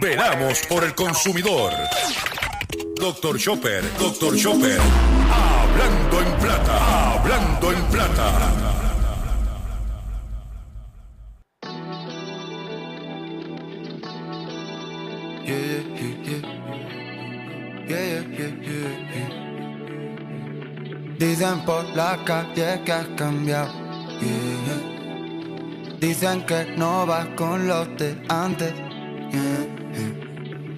Veramos por el consumidor. Doctor Chopper, Doctor Chopper. Hablando en plata, hablando en plata. Dicen por la calle que has cambiado. Dicen que no vas con los de antes.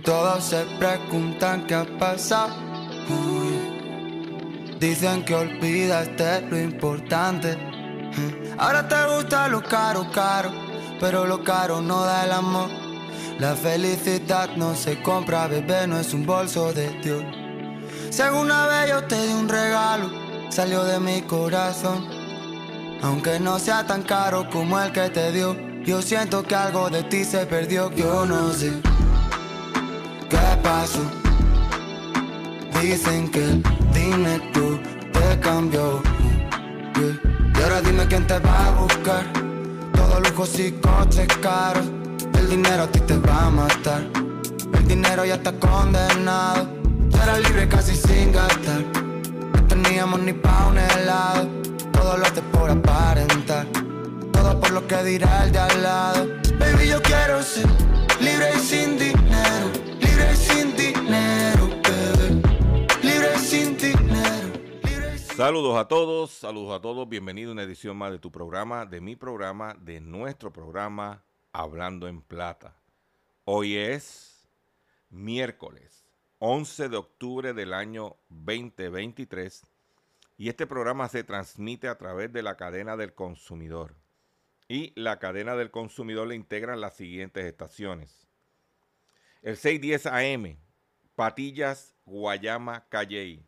Todos se preguntan qué ha pasado. Dicen que olvidaste lo importante. Ahora te gusta lo caro, caro. Pero lo caro no da el amor. La felicidad no se compra, bebé, no es un bolso de Dios. Si alguna vez yo te di un regalo, salió de mi corazón. Aunque no sea tan caro como el que te dio, yo siento que algo de ti se perdió. Yo no sé Dicen que el dinero te cambió. Y ahora dime quién te va a buscar. Todos lujos y coches caros. El dinero a ti te va a matar. El dinero ya está condenado. Será libre casi sin gastar. No teníamos ni pa' un helado. Todo lo hace por aparentar. Todo por lo que dirá el de al lado. Baby, yo quiero ser libre y sin dinero. Saludos a todos, saludos a todos, bienvenido a una edición más de tu programa, de mi programa, de nuestro programa Hablando en Plata. Hoy es miércoles 11 de octubre del año 2023 y este programa se transmite a través de la cadena del consumidor. Y la cadena del consumidor le integran las siguientes estaciones. El 610 AM, Patillas, Guayama, Calley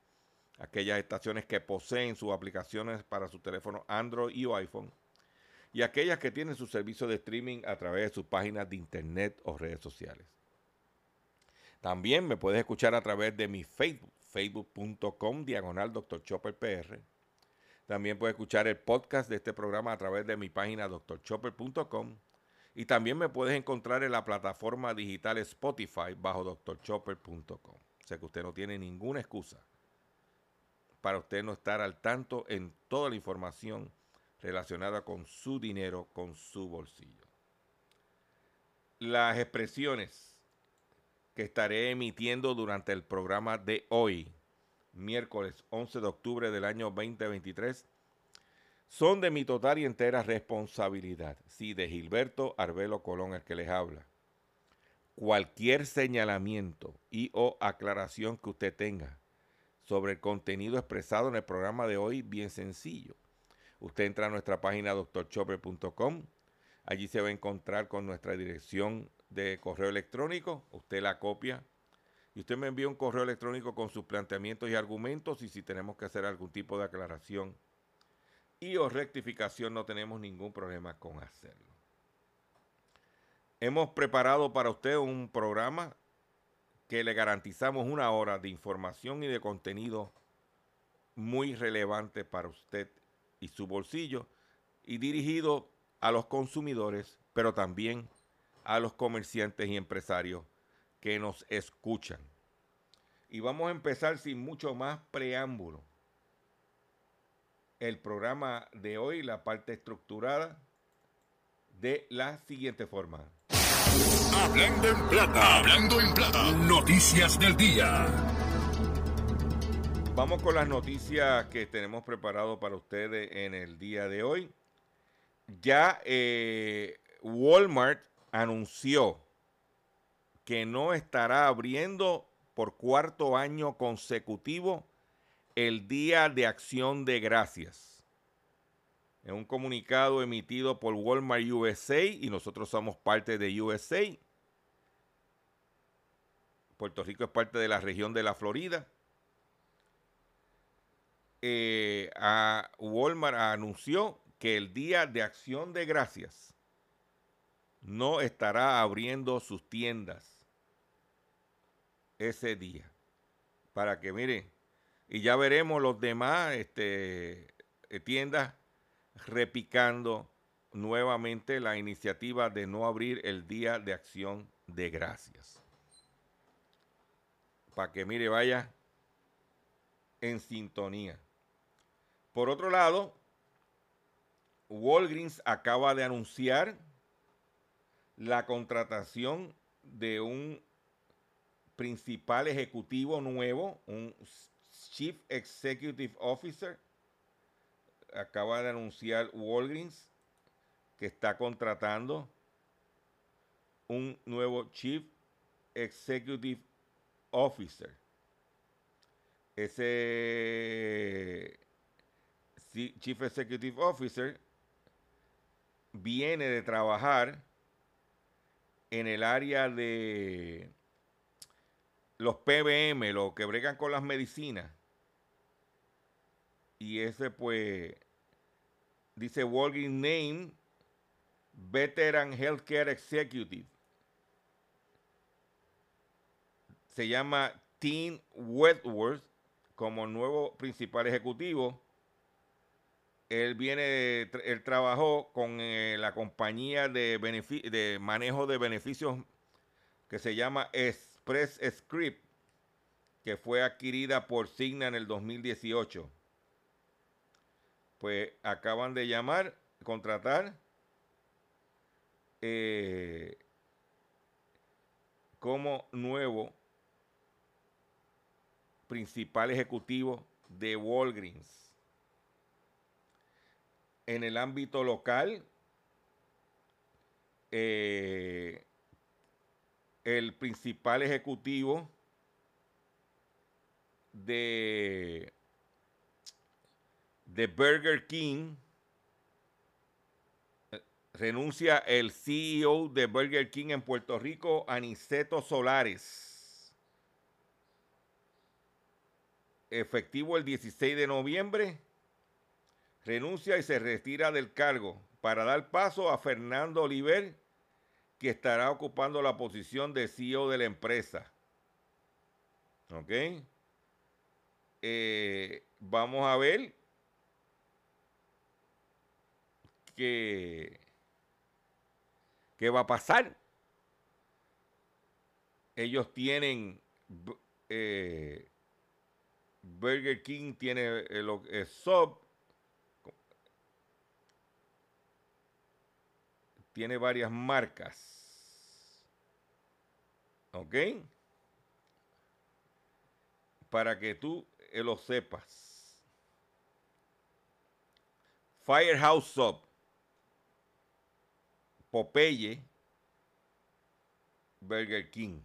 aquellas estaciones que poseen sus aplicaciones para su teléfono Android y o iPhone, y aquellas que tienen su servicio de streaming a través de sus páginas de internet o redes sociales. También me puedes escuchar a través de mi Facebook, facebook.com diagonal Dr. PR. También puedes escuchar el podcast de este programa a través de mi página drchopper.com. Y también me puedes encontrar en la plataforma digital Spotify bajo drchopper.com. O sea que usted no tiene ninguna excusa para usted no estar al tanto en toda la información relacionada con su dinero, con su bolsillo. Las expresiones que estaré emitiendo durante el programa de hoy, miércoles 11 de octubre del año 2023, son de mi total y entera responsabilidad. Sí, de Gilberto Arbelo Colón, el que les habla. Cualquier señalamiento y o aclaración que usted tenga sobre el contenido expresado en el programa de hoy, bien sencillo. Usted entra a nuestra página doctorchopper.com. Allí se va a encontrar con nuestra dirección de correo electrónico. Usted la copia y usted me envía un correo electrónico con sus planteamientos y argumentos y si tenemos que hacer algún tipo de aclaración y o rectificación no tenemos ningún problema con hacerlo. Hemos preparado para usted un programa que le garantizamos una hora de información y de contenido muy relevante para usted y su bolsillo y dirigido a los consumidores, pero también a los comerciantes y empresarios que nos escuchan. Y vamos a empezar sin mucho más preámbulo. El programa de hoy, la parte estructurada, de la siguiente forma. Hablando en plata, hablando en plata. Noticias del día. Vamos con las noticias que tenemos preparado para ustedes en el día de hoy. Ya eh, Walmart anunció que no estará abriendo por cuarto año consecutivo el Día de Acción de Gracias. En un comunicado emitido por Walmart USA, y nosotros somos parte de USA, Puerto Rico es parte de la región de la Florida. Eh, a Walmart anunció que el Día de Acción de Gracias no estará abriendo sus tiendas ese día. Para que mire, y ya veremos los demás este, eh, tiendas repicando nuevamente la iniciativa de no abrir el Día de Acción de Gracias. Para que mire, vaya en sintonía. Por otro lado, Walgreens acaba de anunciar la contratación de un principal ejecutivo nuevo, un Chief Executive Officer. Acaba de anunciar Walgreens que está contratando un nuevo Chief Executive Officer. Ese Chief Executive Officer viene de trabajar en el área de los PBM, los que bregan con las medicinas. Y ese pues dice Walgreens Name Veteran Healthcare Executive. Se llama Tim Wentworth como nuevo principal ejecutivo él viene, él trabajó con eh, la compañía de, de manejo de beneficios que se llama Express Script, que fue adquirida por Signa en el 2018. Pues acaban de llamar, contratar eh, como nuevo principal ejecutivo de Walgreens en el ámbito local, eh, el principal ejecutivo de, de Burger King, renuncia el CEO de Burger King en Puerto Rico, Aniceto Solares. Efectivo el 16 de noviembre renuncia y se retira del cargo para dar paso a Fernando Oliver, que estará ocupando la posición de CEO de la empresa. ¿Ok? Eh, vamos a ver qué, qué va a pasar. Ellos tienen eh, Burger King tiene el, el sub tiene varias marcas. ¿Ok? Para que tú eh, lo sepas. Firehouse Sub. Popeye. Burger King.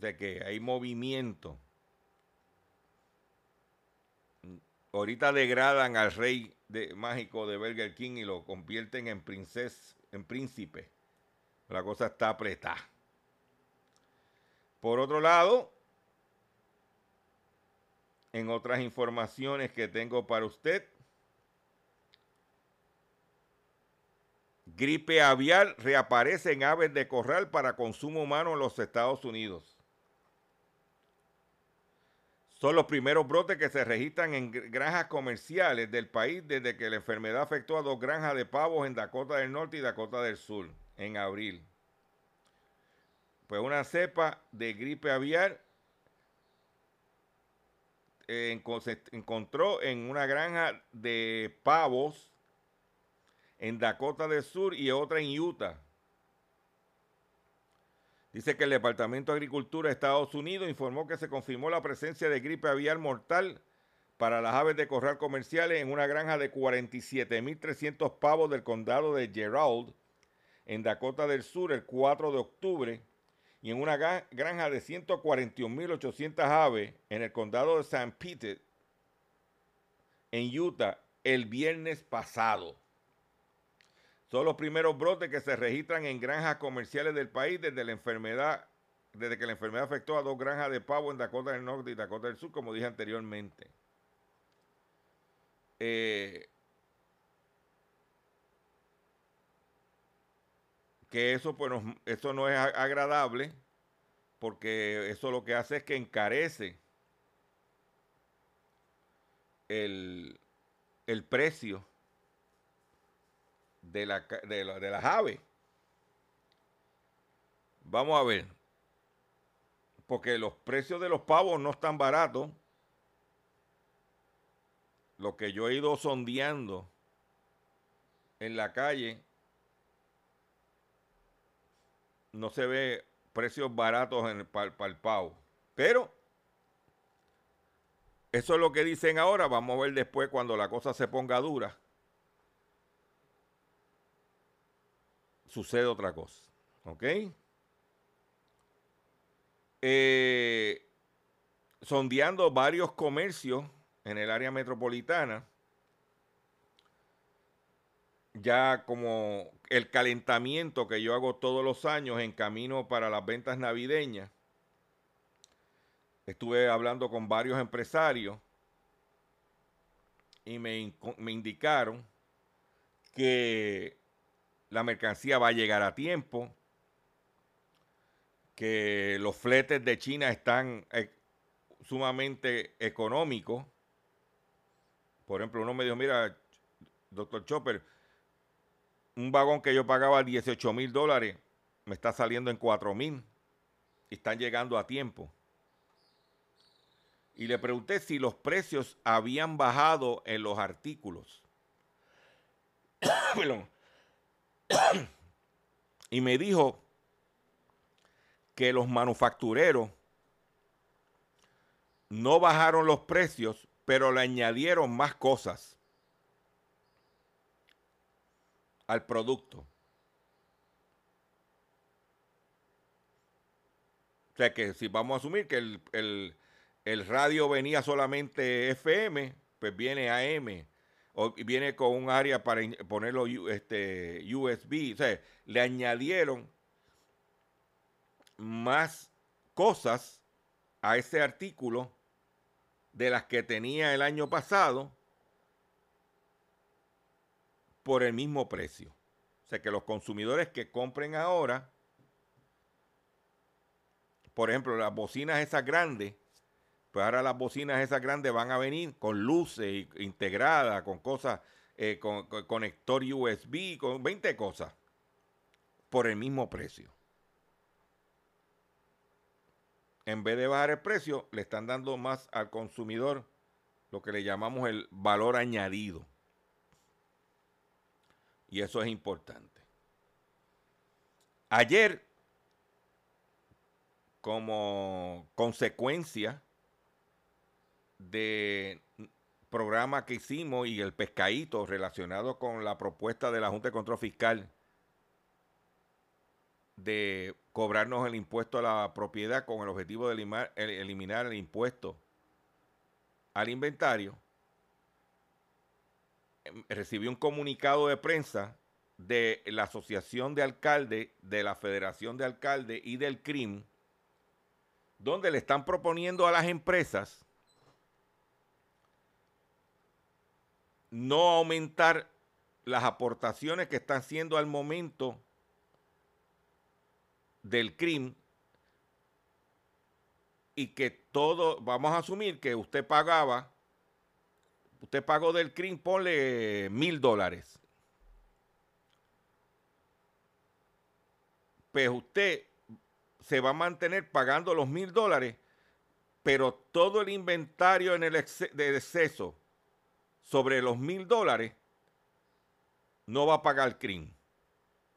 Sea que hay movimiento. Ahorita degradan al rey mágico de Burger King y lo convierten en princesa, en príncipe. La cosa está apretada. Por otro lado, en otras informaciones que tengo para usted, gripe aviar reaparece en aves de corral para consumo humano en los Estados Unidos. Son los primeros brotes que se registran en granjas comerciales del país desde que la enfermedad afectó a dos granjas de pavos en Dakota del Norte y Dakota del Sur en abril. Pues una cepa de gripe aviar eh, se encontró en una granja de pavos en Dakota del Sur y otra en Utah. Dice que el Departamento de Agricultura de Estados Unidos informó que se confirmó la presencia de gripe aviar mortal para las aves de corral comerciales en una granja de 47.300 pavos del condado de Gerald, en Dakota del Sur, el 4 de octubre, y en una granja de 141.800 aves en el condado de St. Peter, en Utah, el viernes pasado. Son los primeros brotes que se registran en granjas comerciales del país desde la enfermedad desde que la enfermedad afectó a dos granjas de pavo en Dakota del Norte y Dakota del Sur, como dije anteriormente. Eh, que eso, pues, eso no es agradable porque eso lo que hace es que encarece el, precio de, la, de, de las aves. Vamos a ver. Porque los precios de los pavos no están baratos. Lo que yo he ido sondeando en la calle no se ve precios baratos en, para, para el pavo. Pero eso es lo que dicen ahora. Vamos a ver después cuando la cosa se ponga dura. Sucede otra cosa. ¿Ok? Eh, sondeando varios comercios en el área metropolitana. Ya como el calentamiento que yo hago todos los años en camino para las ventas navideñas. Estuve hablando con varios empresarios y me, me indicaron que la mercancía va a llegar a tiempo, que los fletes de China están eh, sumamente económicos. Por ejemplo, uno me dijo, mira, doctor Chopper, un vagón que yo pagaba 18 mil dólares me está saliendo en 4 mil están llegando a tiempo. Y le pregunté si los precios habían bajado en los artículos. y me dijo que los manufactureros no bajaron los precios, pero le añadieron más cosas al producto. O sea que si vamos a asumir que el, el radio venía solamente FM, pues viene AM. O viene con un área para ponerlo este, USB. O sea, le añadieron más cosas a ese artículo de las que tenía el año pasado por el mismo precio. O sea que los consumidores que compren ahora, por ejemplo, las bocinas esas grandes, pues ahora las bocinas esas grandes van a venir con luces integradas, con cosas, eh, con, con conector USB, con 20 cosas, por el mismo precio en vez de bajar el precio, le están dando más al consumidor lo que le llamamos el valor añadido. Y eso es importante. Ayer, como consecuencia de programa que hicimos y el pescadito relacionado con la propuesta de la Junta de Control Fiscal de cobrarnos el impuesto a la propiedad con el objetivo de eliminar, el impuesto al inventario, em, recibí un comunicado de prensa de la Asociación de Alcaldes, de la Federación de Alcaldes y del CRIM, donde le están proponiendo a las empresas no aumentar las aportaciones que están haciendo al momento del crimen y que todo, vamos a asumir que usted pagaba, usted pagó del crimen, ponle mil dólares. Pues usted se va a mantener pagando los mil dólares, pero todo el inventario en el de exceso sobre los mil dólares no va a pagar CRIM,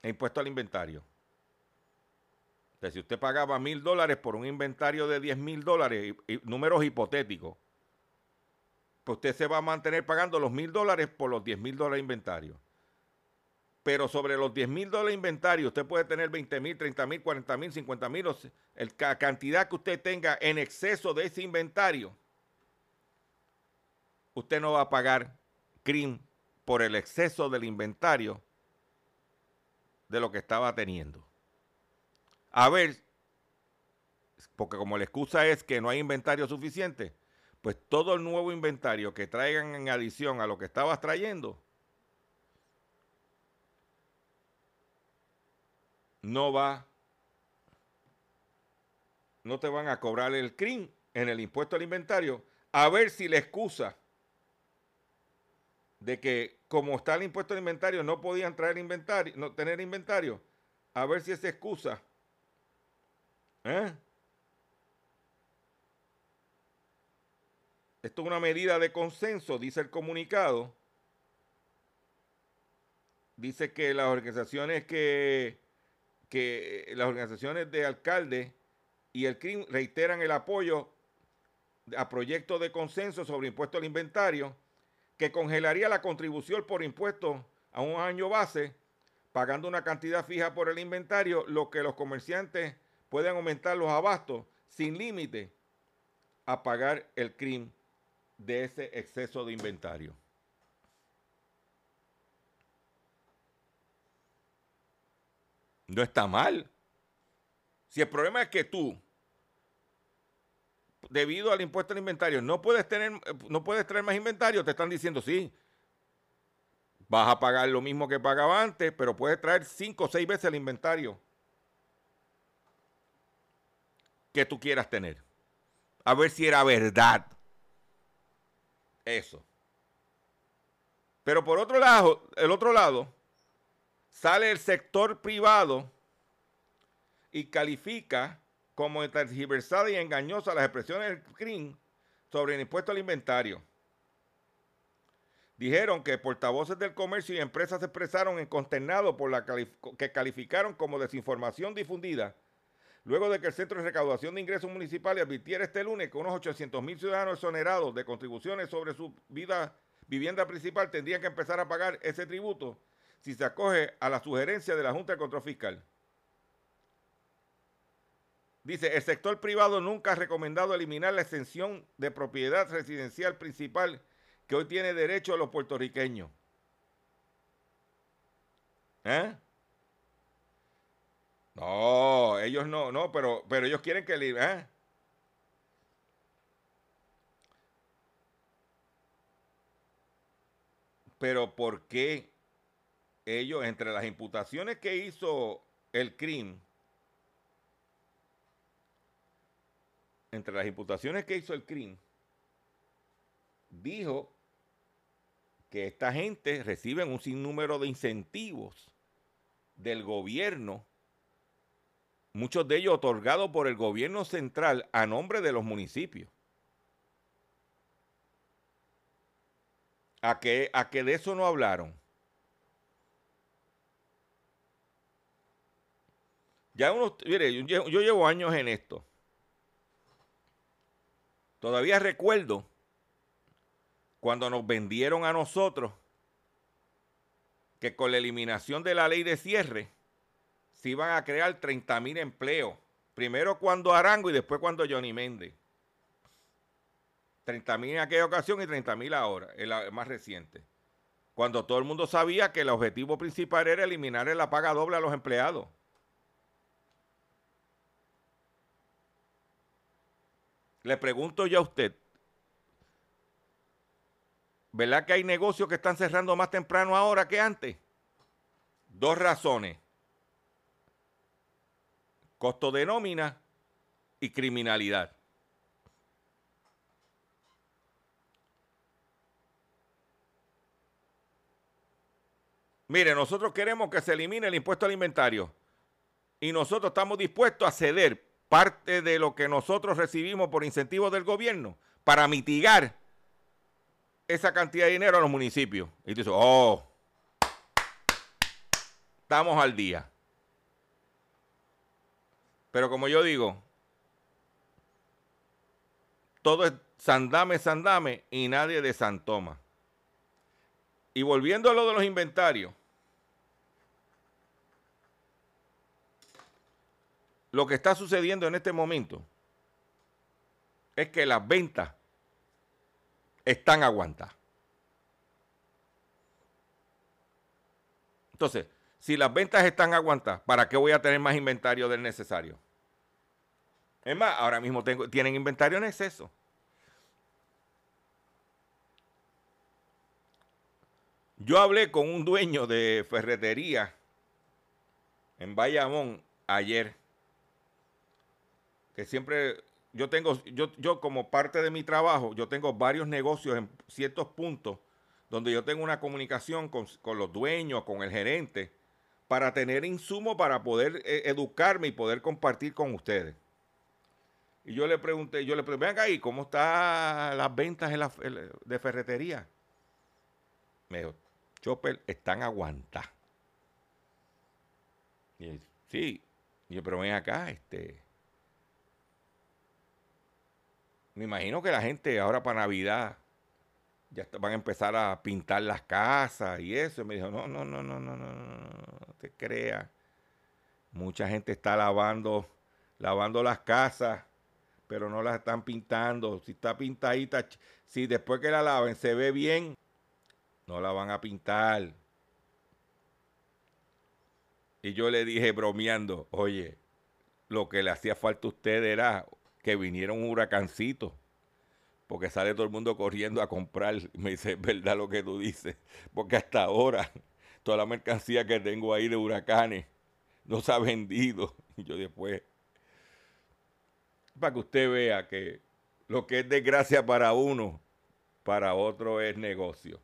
el impuesto al inventario si usted pagaba mil dólares por un inventario de 10 mil dólares, números hipotéticos, pues usted se va a mantener pagando los mil dólares por los 10 mil dólares de inventario. Pero sobre los 10 mil dólares de inventario, usted puede tener 20 mil, 30 mil, 40 mil, 50 mil, la cantidad que usted tenga en exceso de ese inventario. Usted no va a pagar CRIM por el exceso del inventario de lo que estaba teniendo. A ver porque como la excusa es que no hay inventario suficiente, pues todo el nuevo inventario que traigan en adición a lo que estabas trayendo, no va, no te van a cobrar el CRIM en el impuesto al inventario, a ver si la excusa de que como está el impuesto al inventario no podían traer inventario, no tener inventario, a ver si esa excusa ¿eh? Esto es una medida de consenso, dice el comunicado. Dice que las organizaciones que, que las organizaciones de alcaldes y el CRIM reiteran el apoyo a proyectos de consenso sobre impuesto al inventario que congelaría la contribución por impuestos a un año base, pagando una cantidad fija por el inventario, lo que los comerciantes pueden aumentar los abastos sin límite a pagar el CRIM de ese exceso de inventario. No está mal. Si el problema es que tú, debido al impuesto al inventario, no puedes tener, no puedes traer más inventario, te están diciendo sí. Vas a pagar lo mismo que pagaba antes, pero puedes traer cinco o seis veces el inventario que tú quieras tener. A ver si era verdad eso. Pero por otro lado, el otro lado, sale el sector privado y califica como tergiversada y engañosa las expresiones del CRIM sobre el impuesto al inventario. Dijeron que portavoces del comercio y empresas se expresaron en consternado por la que calificaron como desinformación difundida luego de que el Centro de Recaudación de Ingresos Municipales advirtiera este lunes que unos 800 mil ciudadanos exonerados de contribuciones sobre su vida, vivienda principal tendrían que empezar a pagar ese tributo si se acoge a la sugerencia de la Junta de Control Fiscal. Dice, el sector privado nunca ha recomendado eliminar la exención de propiedad residencial principal que hoy tiene derecho a los puertorriqueños. ¿Eh? No, ellos no, no, pero, pero ellos quieren que. ¿eh? Pero ¿por qué ellos, entre las imputaciones que hizo el crimen, entre las imputaciones que hizo el crimen, dijo que esta gente recibe un sinnúmero de incentivos del gobierno muchos de ellos otorgados por el gobierno central a nombre de los municipios. ¿A que, a de eso no hablaron? Ya unos, mire, yo llevo años en esto. Todavía recuerdo cuando nos vendieron a nosotros que con la eliminación de la ley de cierre, se iban a crear 30 mil empleos. Primero cuando Arango y después cuando Johnny Méndez. 30 mil en aquella ocasión y 30 mil ahora, el más reciente. Cuando todo el mundo sabía que el objetivo principal era eliminar la paga doble a los empleados. Le pregunto yo a usted, ¿verdad que hay negocios que están cerrando más temprano ahora que antes? Dos razones costo de nómina y criminalidad. Mire, nosotros queremos que se elimine el impuesto al inventario y nosotros estamos dispuestos a ceder parte de lo que nosotros recibimos por incentivos del gobierno para mitigar esa cantidad de dinero a los municipios. Y tú dices, oh, estamos al día. Pero como yo digo, todo es sandame, sandame y nadie de Santoma. Y volviendo a lo de los inventarios, lo que está sucediendo en este momento es que las ventas están aguantadas. Entonces, si las ventas están aguantadas, ¿para qué voy a tener más inventario del necesario? Es más, ahora mismo tienen inventario en exceso. Yo hablé con un dueño de ferretería en Bayamón ayer, que siempre yo tengo, yo, yo como parte de mi trabajo, yo tengo varios negocios en ciertos puntos donde yo tengo una comunicación con, los dueños, con el gerente, para tener insumo para poder eh, educarme y poder compartir con ustedes. Y yo le pregunté, yo le pregunté, venga ahí, ¿cómo están las ventas de ferretería? Me dijo, Chopper, están aguantadas. Y sí, yo, pero ven acá, este. Me imagino que la gente ahora para Navidad ya van a empezar a pintar las casas y eso. Y me dijo, no, no, no, no, no, no, no, te creas. Mucha gente está lavando, lavando las casas, pero no las están pintando. Si está pintadita, si después que la laven se ve bien, no la van a pintar. Y yo le dije bromeando, oye, lo que le hacía falta a usted era que viniera un huracancito, porque sale todo el mundo corriendo a comprar. Me dice, es verdad lo que tú dices, porque hasta ahora toda la mercancía que tengo ahí de huracanes no se ha vendido. Y yo después, para que usted vea que lo que es desgracia para uno, para otro es negocio.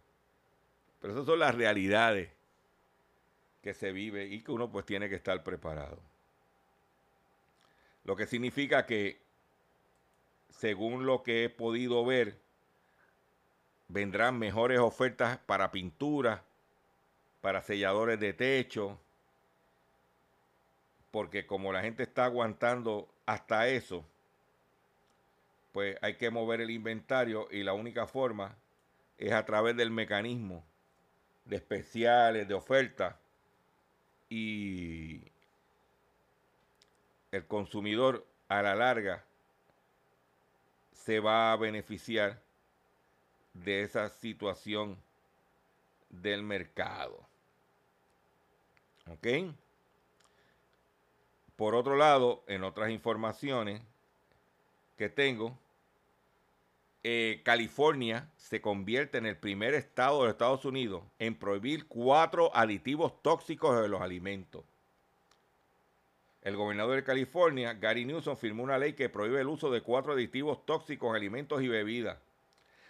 Pero esas son las realidades que se vive y que uno pues tiene que estar preparado. Lo que significa que, según lo que he podido ver, vendrán mejores ofertas para pintura, para selladores de techo, porque como la gente está aguantando hasta eso, pues hay que mover el inventario y la única forma es a través del mecanismo de especiales, de ofertas, y el consumidor a la larga se va a beneficiar de esa situación del mercado. ¿Ok? Por otro lado, en otras informaciones que tengo, eh, California se convierte en el primer estado de Estados Unidos en prohibir cuatro aditivos tóxicos de los alimentos. El gobernador de California, Gary Newsom, firmó una ley que prohíbe el uso de cuatro aditivos tóxicos en alimentos y bebidas.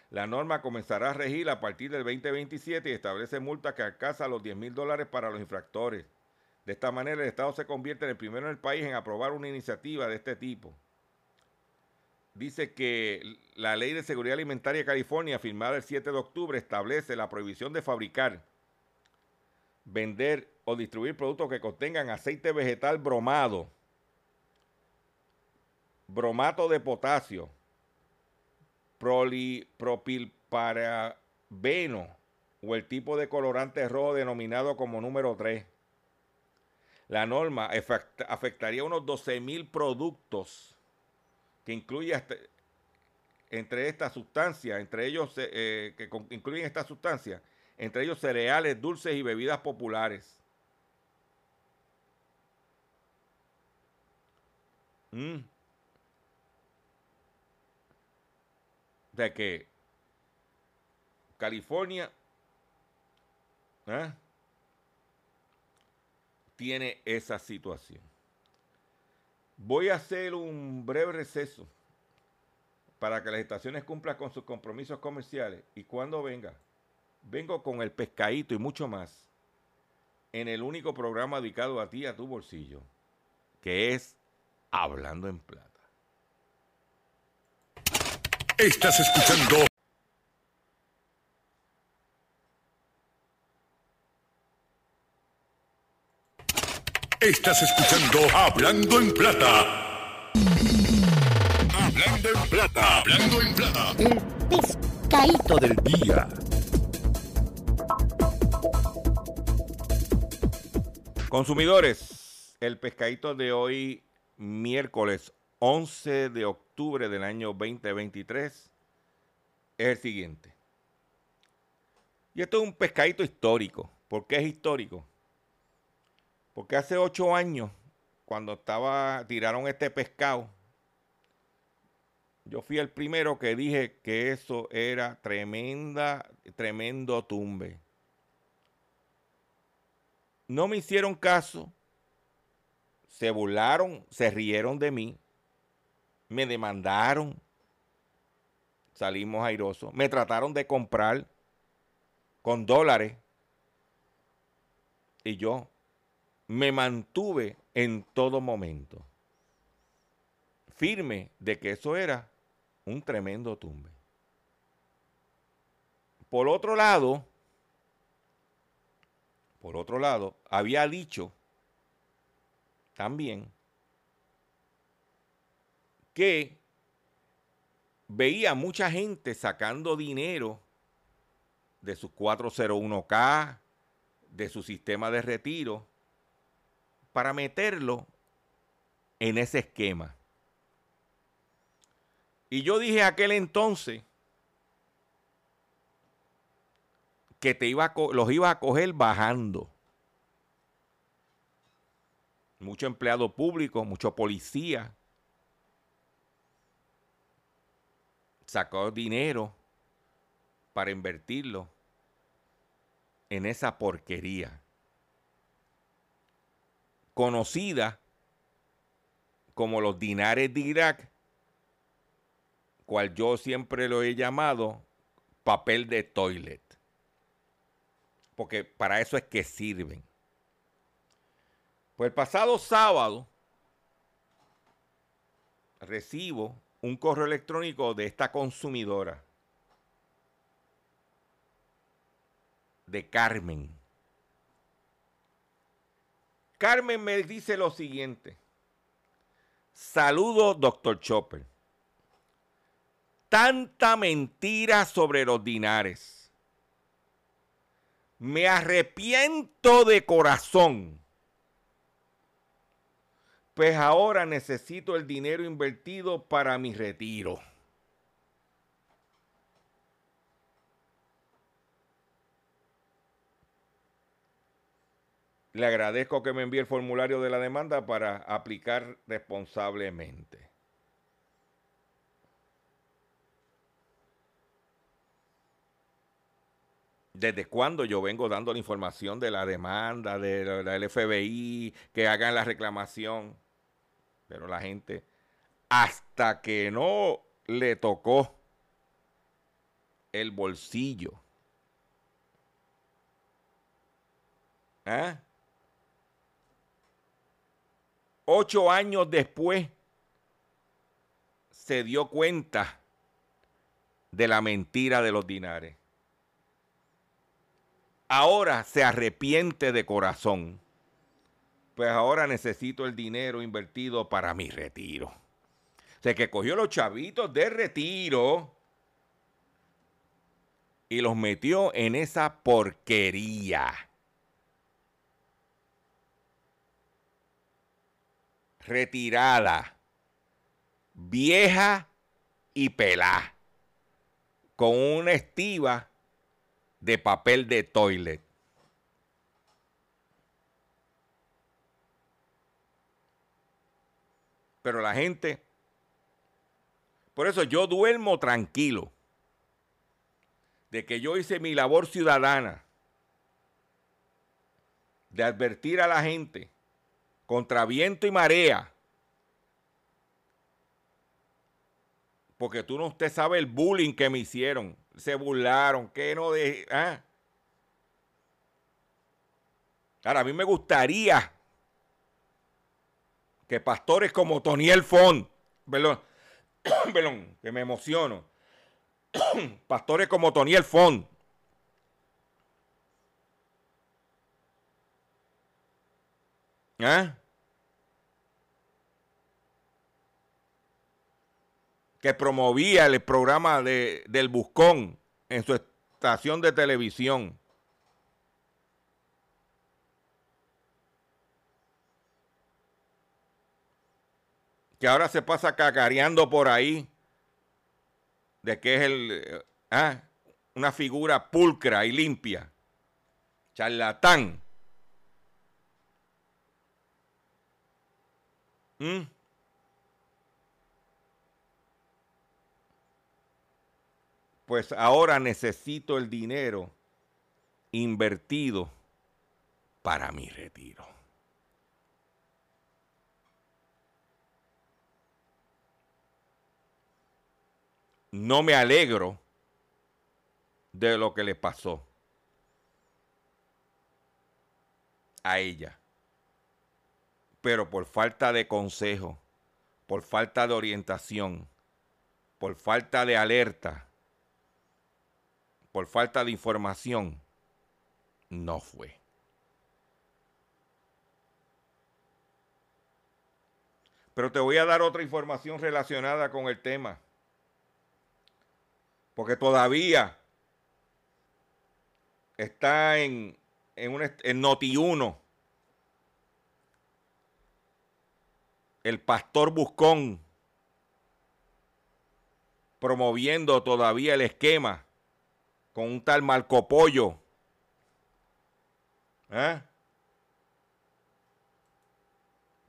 La norma comenzará a regir a partir del 2027 y establece multas que alcanzan los 10 mil dólares para los infractores. De esta manera, el Estado se convierte en el primero en el país en aprobar una iniciativa de este tipo dice que la Ley de Seguridad Alimentaria de California, firmada el 7 de octubre, establece la prohibición de fabricar, vender o distribuir productos que contengan aceite vegetal bromado, bromato de potasio, propilparabeno o el tipo de colorante rojo denominado como número 3. La norma afectaría unos 12 mil productos que incluye entre estas sustancias, entre ellos eh, que incluyen estas sustancias, entre ellos cereales, dulces y bebidas populares. Mm. De que California ¿eh? tiene esa situación. Voy a hacer un breve receso para que las estaciones cumplan con sus compromisos comerciales y cuando venga, vengo con el pescadito y mucho más en el único programa dedicado a ti, a tu bolsillo, que es Hablando en Plata. Estás escuchando Estás escuchando Hablando en Plata. Hablando en Plata. Hablando en Plata. El pescadito del día. Consumidores, el pescadito de hoy, miércoles 11 de octubre del año 2023, es el siguiente. Y esto es un pescadito histórico. ¿Por qué es histórico? Porque hace ocho años, cuando estaba, tiraron este pescado Yo fui el primero que dije que eso era tremenda, tremendo tumbe. No me hicieron caso, se burlaron, se rieron de mí, me demandaron, salimos airosos, me trataron de comprar con dólares y yo me mantuve en todo momento firme de que eso era un tremendo tumbe. Por otro lado, por otro lado, había dicho también que veía mucha gente sacando dinero de sus 401k, de su sistema de retiro, para meterlo en ese esquema. Y yo dije aquel entonces que te iba los iba a coger bajando. Mucho empleado público, mucho policía. Sacó dinero para invertirlo en esa porquería. Conocida como los dinares de Irak cual yo siempre lo he llamado papel de toilet. Porque para eso es que sirven. Pues el pasado sábado recibo un correo electrónico de esta consumidora, de Carmen. Carmen me dice lo siguiente. Saludo, doctor Chopper tanta mentira sobre los dinares. Me arrepiento de corazón. Pues ahora necesito el dinero invertido para mi retiro. Le agradezco que me envíe el formulario de la demanda para aplicar responsablemente. Desde cuándo yo vengo dando la información de la demanda, de la, del FBI, que hagan la reclamación. Pero la gente, hasta que no le tocó el bolsillo. ¿eh? Ocho años después se dio cuenta de la mentira de los dinares ahora se arrepiente de corazón. Pues ahora necesito el dinero invertido para mi retiro. O sea, que cogió los chavitos de retiro y los metió en esa porquería. Retirada, vieja y pelá, con una estiva de papel de toilet. Pero la gente, por eso yo duermo tranquilo de que yo hice mi labor ciudadana de advertir a la gente contra viento y marea. Porque tú no usted sabe el bullying que me hicieron se burlaron, que no de... ¿ah? Ahora, a mí me gustaría que pastores como Toniel Font, perdón, perdón, que me emociono, pastores como Toniel Font, ¿ah? Que promovía el programa de, del Buscón en su estación de televisión. Que ahora se pasa cacareando por ahí de que es el, ah, una figura pulcra y limpia. Charlatán. ¿Mm? Pues ahora necesito el dinero invertido para mi retiro. No me alegro de lo que le pasó a ella. Pero por falta de consejo, por falta de orientación, por falta de alerta, por falta de información, no fue. Pero te voy a dar otra información relacionada con el tema. Porque todavía está en, en, un, en Noti 1 el pastor Buscón promoviendo todavía el esquema con un tal Marco Pollo. ¿Eh?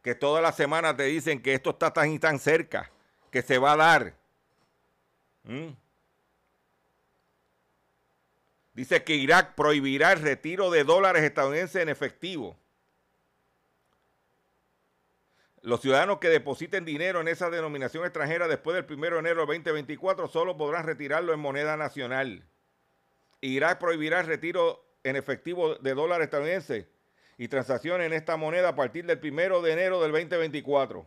Que toda la semana te dicen que esto está tan y tan cerca, que se va a dar. ¿Mm? Dice que Irak prohibirá el retiro de dólares estadounidenses en efectivo. Los ciudadanos que depositen dinero en esa denominación extranjera después del 1 de enero del 2024 solo podrán retirarlo en moneda nacional. Irak prohibirá el retiro en efectivo de dólares estadounidenses y transacciones en esta moneda a partir del 1 de enero del 2024.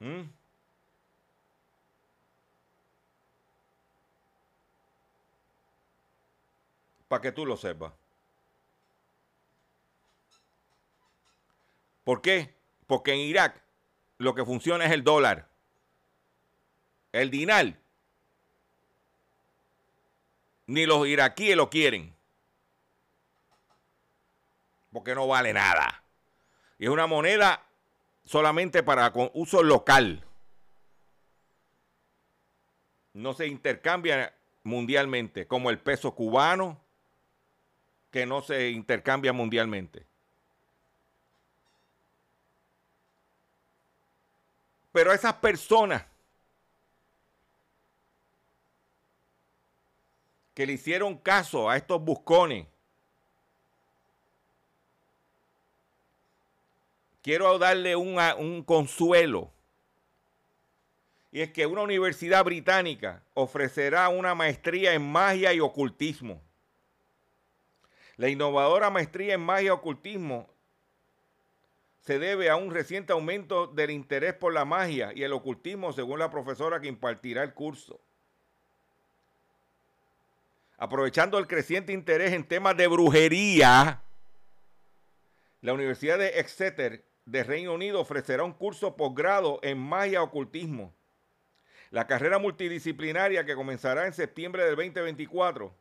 ¿Mm? para que tú lo sepas. ¿Por qué? Porque en Irak lo que funciona es el dólar. El dinar. Ni los iraquíes lo quieren. Porque no vale nada. Y es una moneda solamente para uso local. No se intercambia mundialmente, como el peso cubano, que no se intercambia mundialmente. Pero esas personas que le hicieron caso a estos buscones, quiero darle un consuelo. Y es que una universidad británica ofrecerá una maestría en magia y ocultismo. La innovadora maestría en magia y ocultismo se debe a un reciente aumento del interés por la magia y el ocultismo, según la profesora que impartirá el curso. Aprovechando el creciente interés en temas de brujería, la Universidad de Exeter de Reino Unido ofrecerá un curso posgrado en magia ocultismo. La carrera multidisciplinaria que comenzará en septiembre del 2024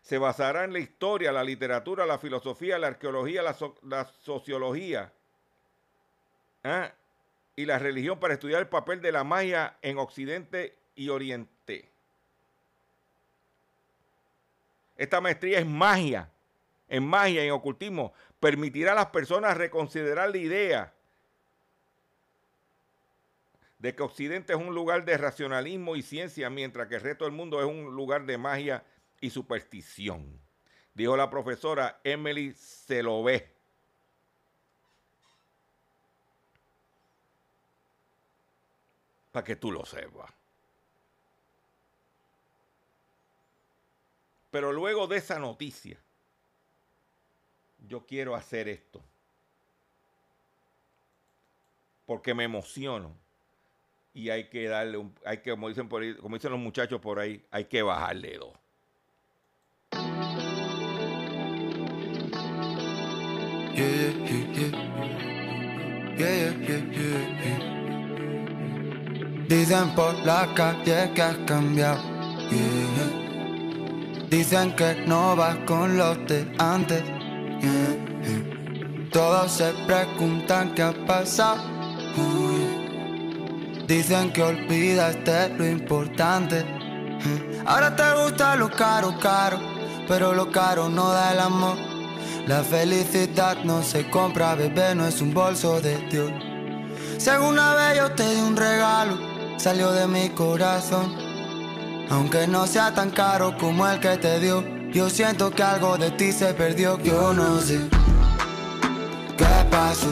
se basará en la historia, la literatura, la filosofía, la arqueología, la, sociología ¿ah? y la religión para estudiar el papel de la magia en Occidente y Oriente. Esta maestría es magia, en magia, en ocultismo. Permitirá a las personas reconsiderar la idea de que Occidente es un lugar de racionalismo y ciencia, mientras que el resto del mundo es un lugar de magia y superstición, dijo la profesora Emily Selové. Para que tú lo sepas. Pero luego de esa noticia, yo quiero hacer esto. Porque me emociono. Y hay que darle un, hay que, como dicen por ahí, como dicen los muchachos por ahí, hay que bajarle dos. Dicen por la calle que has cambiado. Dicen que no vas con los de antes. Todos se preguntan qué ha pasado. Dicen que olvidaste lo importante. Ahora te gusta lo caro, caro. Pero lo caro no da el amor. La felicidad no se compra, bebé, no es un bolso de Dios. Si alguna vez yo te di un regalo, salió de mi corazón. Aunque no sea tan caro como el que te dio, yo siento que algo de ti se perdió. Yo no sé qué pasó.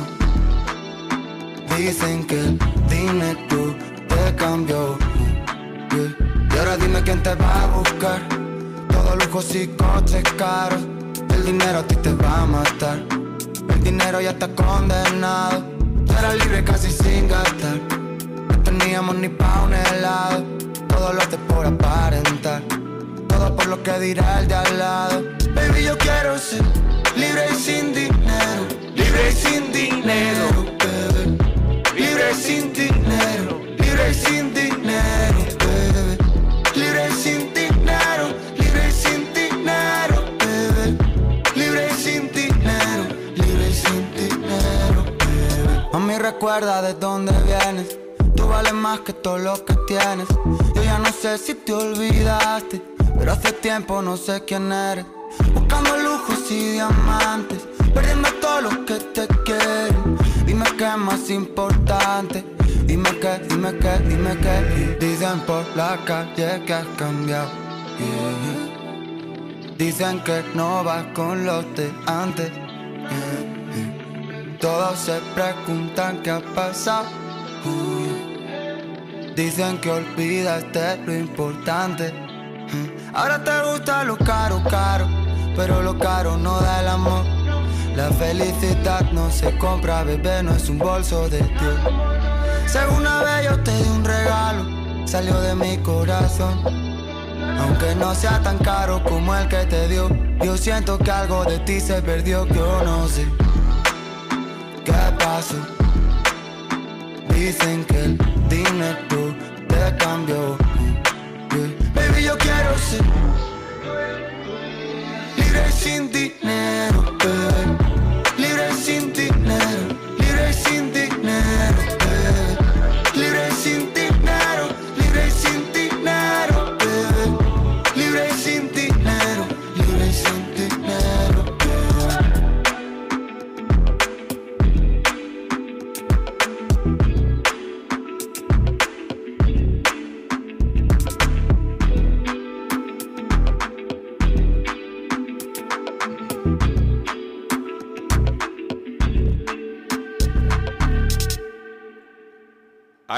Dicen que el dinero te cambió. Y ahora dime quién te va a buscar. Todos lujos y coches caros. El dinero a ti te va a matar. El dinero ya está condenado. Era libre casi sin gastar. Teníamos ni pa' un helado. Todo lo hace por aparentar. Todo por lo que dirá el de al lado. Baby, yo quiero ser libre y sin dinero. Libre y sin dinero, bebé. Libre y sin dinero. Libre y sin dinero, bebé. Libre y sin dinero. Libre y sin dinero, bebé. Libre y sin dinero. Libre y sin dinero, bebé. Recuerda de dónde vienes. Tú vales más que todo lo que tienes. Yo ya no sé si te olvidaste, pero hace tiempo no sé quién eres. Buscando lujos y diamantes, perdiendo todo lo que te quieren. Dime qué es más importante. Dime qué, dime qué, dime qué. Dicen por la calle que has cambiado. Dicen que no vas con los de antes. Todos se preguntan qué ha pasado. Uh, Dicen que olvidaste lo importante. Mm. Ahora te gusta lo caro, caro. Pero lo caro no da el amor. La felicidad no se compra, bebé, no es un bolso de Dios. Si alguna vez yo te di un regalo, salió de mi corazón. Aunque no sea tan caro como el que te dio, yo siento que algo de ti se perdió. Yo no sé qué pasó. Dicen que el dinero te cambió. Baby, yo quiero ser libre sin dinero,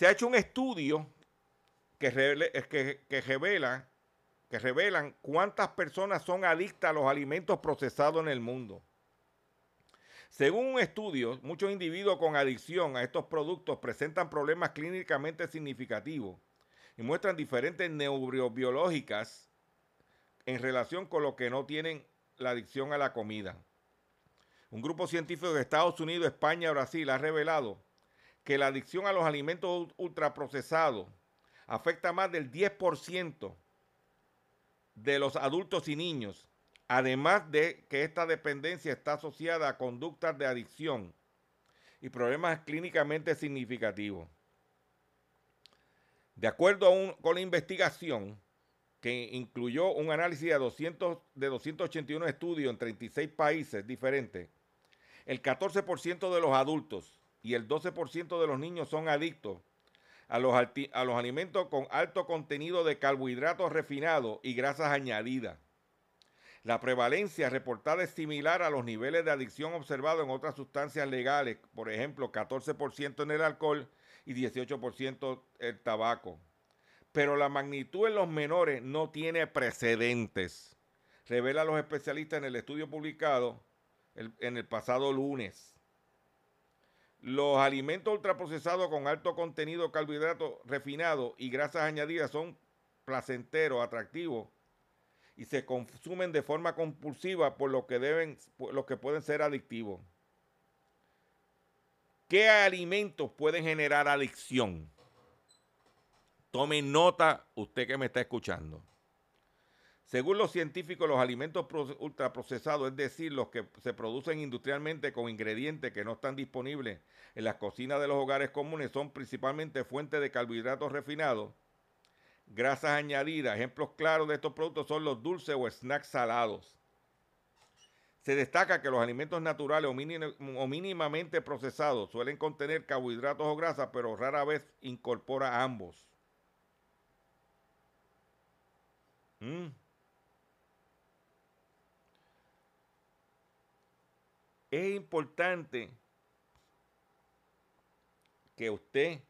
Se ha hecho un estudio que, revela que revelan cuántas personas son adictas a los alimentos procesados en el mundo. Según un estudio, muchos individuos con adicción a estos productos presentan problemas clínicamente significativos y muestran diferentes neurobiológicas en relación con lo que no tienen la adicción a la comida. Un grupo científico de Estados Unidos, España y Brasil ha revelado que la adicción a los alimentos ultraprocesados afecta más del 10% de los adultos y niños, además de que esta dependencia está asociada a conductas de adicción y problemas clínicamente significativos. De acuerdo con la investigación, que incluyó un análisis de, 200, de 281 estudios en 36 países diferentes, el 14% de los adultos y el 12% de los niños son adictos a los, alimentos con alto contenido de carbohidratos refinados y grasas añadidas. La prevalencia reportada es similar a los niveles de adicción observados en otras sustancias legales, por ejemplo, 14% en el alcohol y 18% el tabaco. Pero la magnitud en los menores no tiene precedentes, revela los especialistas en el estudio publicado en el pasado lunes. Los alimentos ultraprocesados con alto contenido de carbohidratos refinados y grasas añadidas son placenteros, atractivos y se consumen de forma compulsiva por lo que deben, que pueden ser adictivos. ¿Qué alimentos pueden generar adicción? Tome nota usted que me está escuchando. Según los científicos, los alimentos ultraprocesados, es decir, los que se producen industrialmente con ingredientes que no están disponibles en las cocinas de los hogares comunes, son principalmente fuentes de carbohidratos refinados, grasas añadidas. Ejemplos claros de estos productos son los dulces o snacks salados. Se destaca que los alimentos naturales o, mínimamente procesados suelen contener carbohidratos o grasas, pero rara vez incorpora ambos. Mm. Es importante que usted,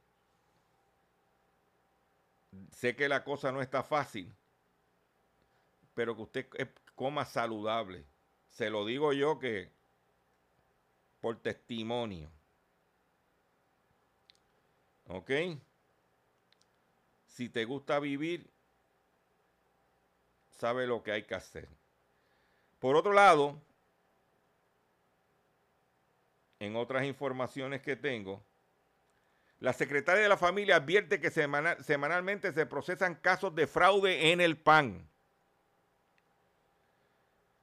sé que la cosa no está fácil, pero que usted coma saludable. Se lo digo yo que por testimonio. ¿Ok? Si te gusta vivir, sabe lo que hay que hacer. Por otro lado, en otras informaciones que tengo, la secretaria de la familia advierte que semanalmente se procesan casos de fraude en el PAN.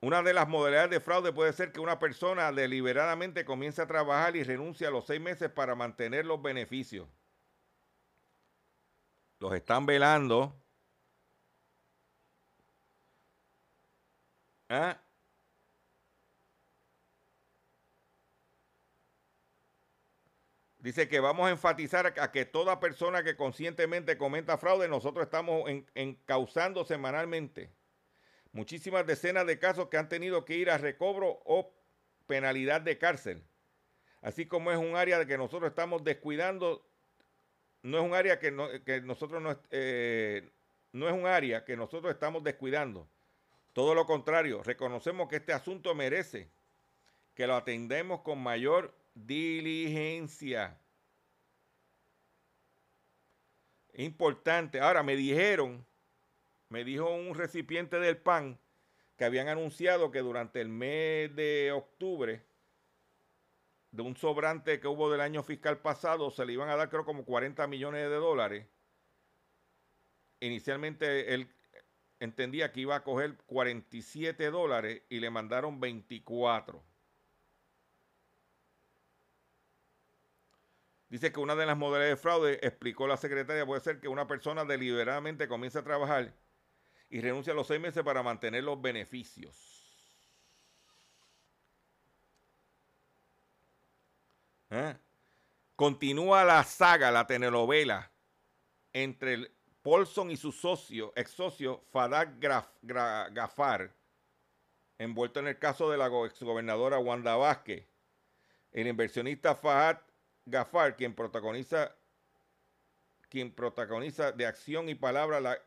Una de las modalidades de fraude puede ser que una persona deliberadamente comience a trabajar y renuncie a los seis meses para mantener los beneficios. Los están velando. ¿Ah? Dice que vamos a enfatizar a que toda persona que conscientemente cometa fraude, nosotros estamos encauzando semanalmente muchísimas decenas de casos que han tenido que ir a recobro o penalidad de cárcel. Así como es un área que nosotros estamos descuidando, no es un área que, nosotros no, eh, no es un área que nosotros estamos descuidando. Todo lo contrario, reconocemos que este asunto merece que lo atendemos con mayor diligencia. Importante. Ahora me dijeron, me dijo un recipiente del PAN que habían anunciado que durante el mes de octubre, de un sobrante que hubo del año fiscal pasado, se le iban a dar creo como 40 millones de dólares. Inicialmente él entendía que iba a coger 47 dólares y le mandaron 24. Dice que una de las modalidades de fraude, explicó la secretaria, puede ser que una persona deliberadamente comience a trabajar y renuncia a los seis meses para mantener los beneficios. ¿Eh? Continúa la saga, la telenovela entre Paulson y su socio, ex socio Fadak Gafar, envuelto en el caso de la exgobernadora Wanda Vázquez. El inversionista Fahad Gafar, quien protagoniza, quien protagoniza de acción y palabra la,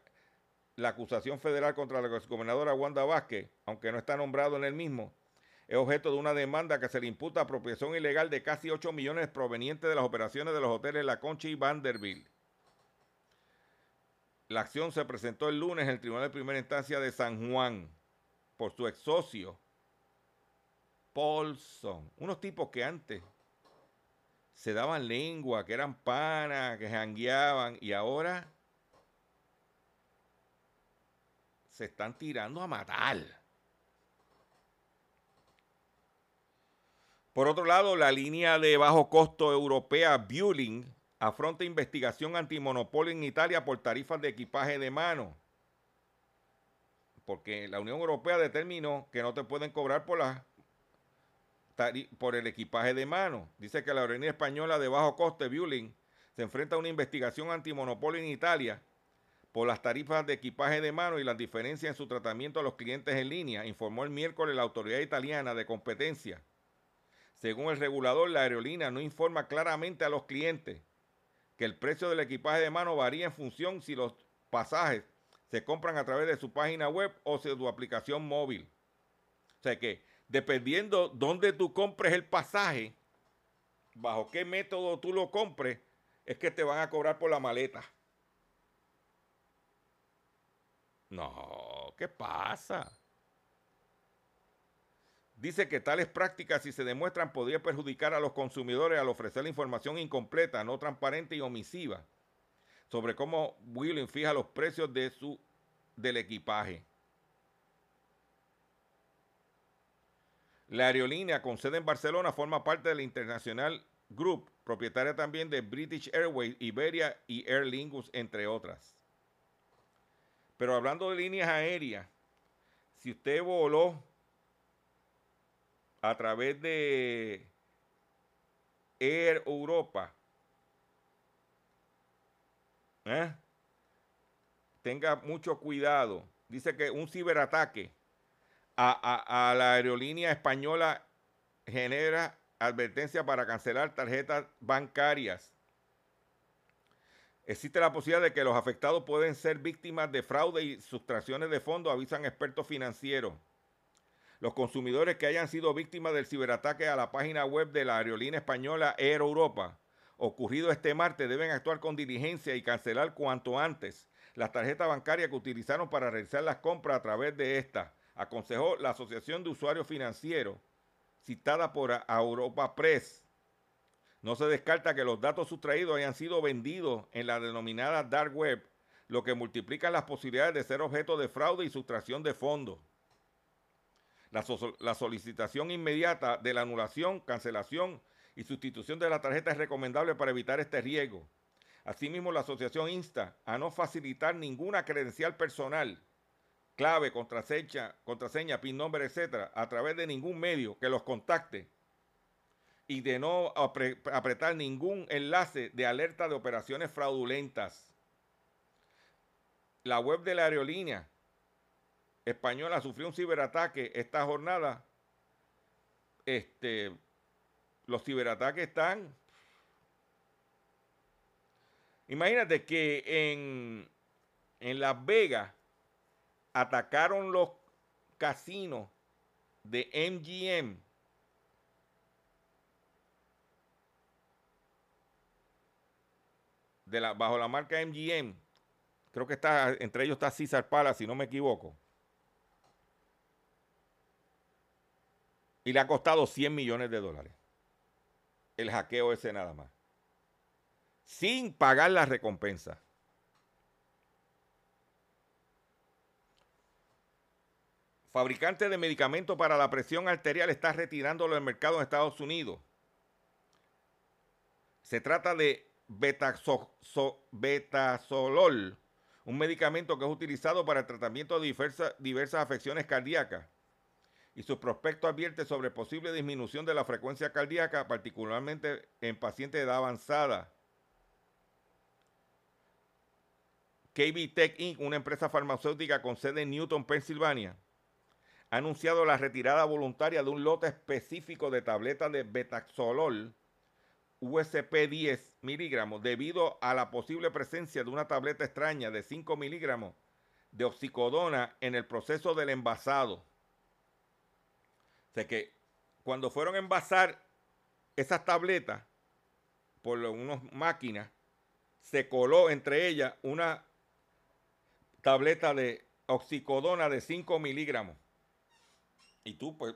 la acusación federal contra la exgobernadora Wanda Vázquez, aunque no está nombrado en el mismo, es objeto de una demanda que se le imputa apropiación ilegal de casi 8 millones provenientes de las operaciones de los hoteles La Concha y Vanderbilt. La acción se presentó el lunes en el Tribunal de Primera Instancia de San Juan por su ex socio, Paulson. Unos tipos que antes se daban lengua, que eran panas, que jangueaban, y ahora se están tirando a matar. Por otro lado, la línea de bajo costo europea Bueling afronta investigación antimonopolio en Italia por tarifas de equipaje de mano. Porque la Unión Europea determinó que no te pueden cobrar por la por el equipaje de mano. Dice que la aerolínea española de bajo coste, Vueling, se enfrenta a una investigación antimonopolio en Italia por las tarifas de equipaje de mano y las diferencias en su tratamiento a los clientes en línea, informó el miércoles la autoridad italiana de competencia. Según el regulador, la aerolínea no informa claramente a los clientes que el precio del equipaje de mano varía en función si los pasajes se compran a través de su página web o de su aplicación móvil. O sea que dependiendo dónde tú compres el pasaje, bajo qué método tú lo compres, es que te van a cobrar por la maleta. No, ¿qué pasa? Dice que tales prácticas, si se demuestran, podría perjudicar a los consumidores al ofrecer la información incompleta, no transparente y omisiva sobre cómo Willing fija los precios de su, del equipaje. La aerolínea con sede en Barcelona forma parte de la Internacional Group, propietaria también de British Airways, Iberia y Aer Lingus, entre otras. Pero hablando de líneas aéreas, si usted voló a través de Air Europa, ¿eh? tenga mucho cuidado. Dice que un ciberataque a, la aerolínea española genera advertencia para cancelar tarjetas bancarias. Existe la posibilidad de que los afectados pueden ser víctimas de fraude y sustracciones de fondos, avisan expertos financieros. Los consumidores que hayan sido víctimas del ciberataque a la página web de la aerolínea española Air Europa, ocurrido este martes, deben actuar con diligencia y cancelar cuanto antes las tarjetas bancarias que utilizaron para realizar las compras a través de esta, aconsejó la Asociación de Usuarios Financieros, citada por Europa Press. No se descarta que los datos sustraídos hayan sido vendidos en la denominada Dark Web, lo que multiplica las posibilidades de ser objeto de fraude y sustracción de fondos. La, la, solicitación inmediata de la anulación, cancelación y sustitución de la tarjeta es recomendable para evitar este riesgo. Asimismo, la asociación insta a no facilitar ninguna credencial personal, clave, contraseña, contraseña, PIN nombre, etcétera, a través de ningún medio que los contacte y de no apretar ningún enlace de alerta de operaciones fraudulentas. La web de la aerolínea española sufrió un ciberataque esta jornada. Este, los ciberataques están Imagínate que en, en Las Vegas atacaron los casinos de MGM. De bajo la marca MGM. Creo que está, entre ellos está César Pala, si no me equivoco. Y le ha costado 100 millones de dólares. El hackeo ese nada más sin pagar la recompensa. Fabricante de medicamentos para la presión arterial está retirándolo del mercado en Estados Unidos. Se trata de betasolol, un medicamento que es utilizado para el tratamiento de diversas afecciones cardíacas. Y su prospecto advierte sobre posible disminución de la frecuencia cardíaca, particularmente en pacientes de edad avanzada. KB Tech Inc., una empresa farmacéutica con sede en Newton, Pensilvania, ha anunciado la retirada voluntaria de un lote específico de tabletas de betaxolol USP 10 miligramos debido a la posible presencia de una tableta extraña de 5 miligramos de oxicodona en el proceso del envasado. O sea que cuando fueron a envasar esas tabletas por unas máquinas, se coló entre ellas una tableta de oxicodona de 5 miligramos. Y tú, pues,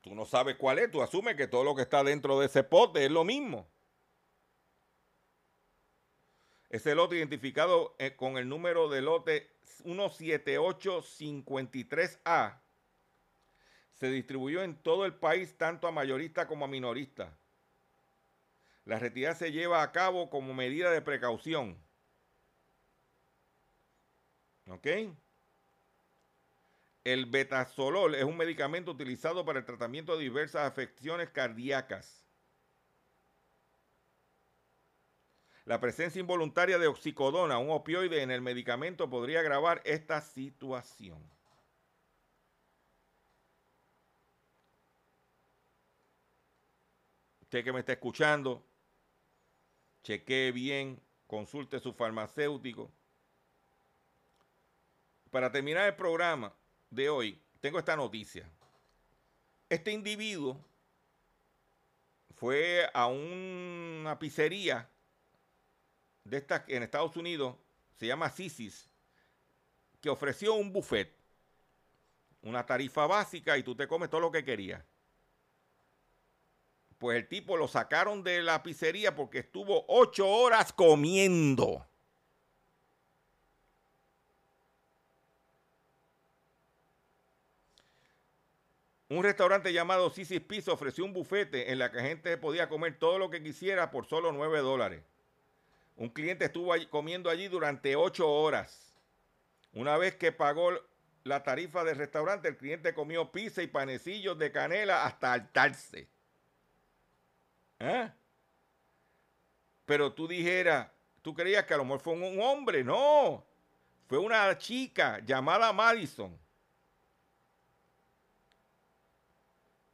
tú no sabes cuál es, tú asumes que todo lo que está dentro de ese pote es lo mismo. Ese lote identificado eh, con el número de lote 17853A se distribuyó en todo el país tanto a mayorista como a minorista. La retirada se lleva a cabo como medida de precaución. ¿Ok? El betazolol es un medicamento utilizado para el tratamiento de diversas afecciones cardíacas. La presencia involuntaria de oxicodona, un opioide en el medicamento, podría agravar esta situación. Usted que me está escuchando, chequee bien, consulte su farmacéutico. Para terminar el programa de hoy, tengo esta noticia. Este individuo fue a una pizzería de esta en Estados Unidos, se llama Sisis, que ofreció un buffet, una tarifa básica y tú te comes todo lo que querías. Pues el tipo lo sacaron de la pizzería porque estuvo ocho horas comiendo. Un restaurante llamado Sisis Pizza ofreció un bufete en la que la gente podía comer todo lo que quisiera por solo nueve dólares. Un cliente estuvo comiendo allí durante ocho horas. Una vez que pagó la tarifa del restaurante, el cliente comió pizza y panecillos de canela hasta hartarse. ¿Eh? Pero tú dijeras, tú creías que a lo mejor fue un, hombre, no. Fue una chica llamada Madison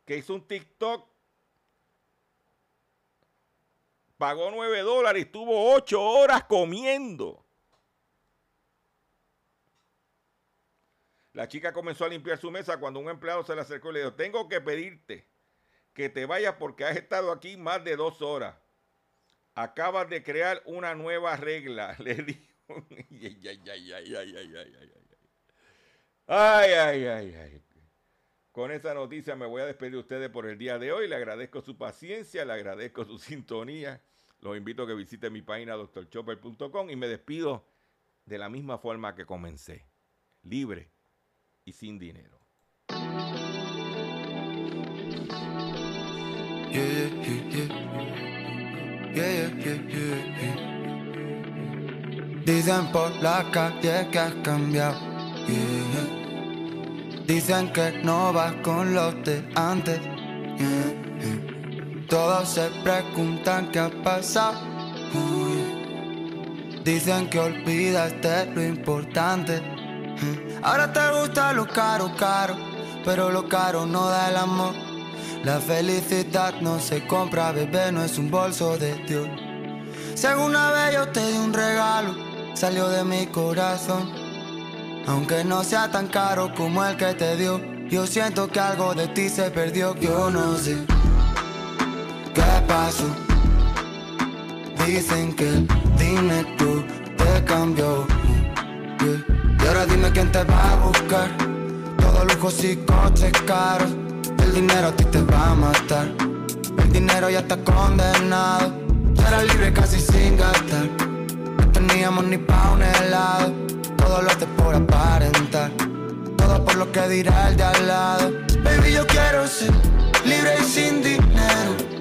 que hizo un TikTok, pagó 9 dólares y estuvo 8 horas comiendo. La chica comenzó a limpiar su mesa cuando un empleado se le acercó y le dijo, tengo que pedirte que te vayas porque has estado aquí más de dos horas. Acabas de crear una nueva regla, le dijo. ay, ay, ay, ay. Con esa noticia me voy a despedir de ustedes por el día de hoy. Le agradezco su paciencia, le agradezco su sintonía. Los invito a que visiten mi página doctorchopper.com y me despido de la misma forma que comencé, libre y sin dinero. Dicen por la calle que has cambiado. Dicen que no vas con los de antes. Todos se preguntan qué ha pasado. Dicen que olvidaste lo importante. Ahora te gusta lo caro, caro, pero lo caro no da el amor. La felicidad no se compra, bebé, no es un bolso de Dios. Si alguna vez yo te di un regalo, salió de mi corazón. Aunque no sea tan caro como el que te dio, yo siento que algo de ti se perdió. Yo no sé qué pasó. Dicen que dime tú te cambió. Y ahora dime quién te va a buscar. Todos lujos y coches caros el dinero a ti te va a matar. El dinero ya está condenado. Será libre casi sin gastar. No teníamos ni pa' un helado. Todo lo hace por aparentar. Todo por lo que dirá el de al lado. Baby, yo quiero ser libre y sin dinero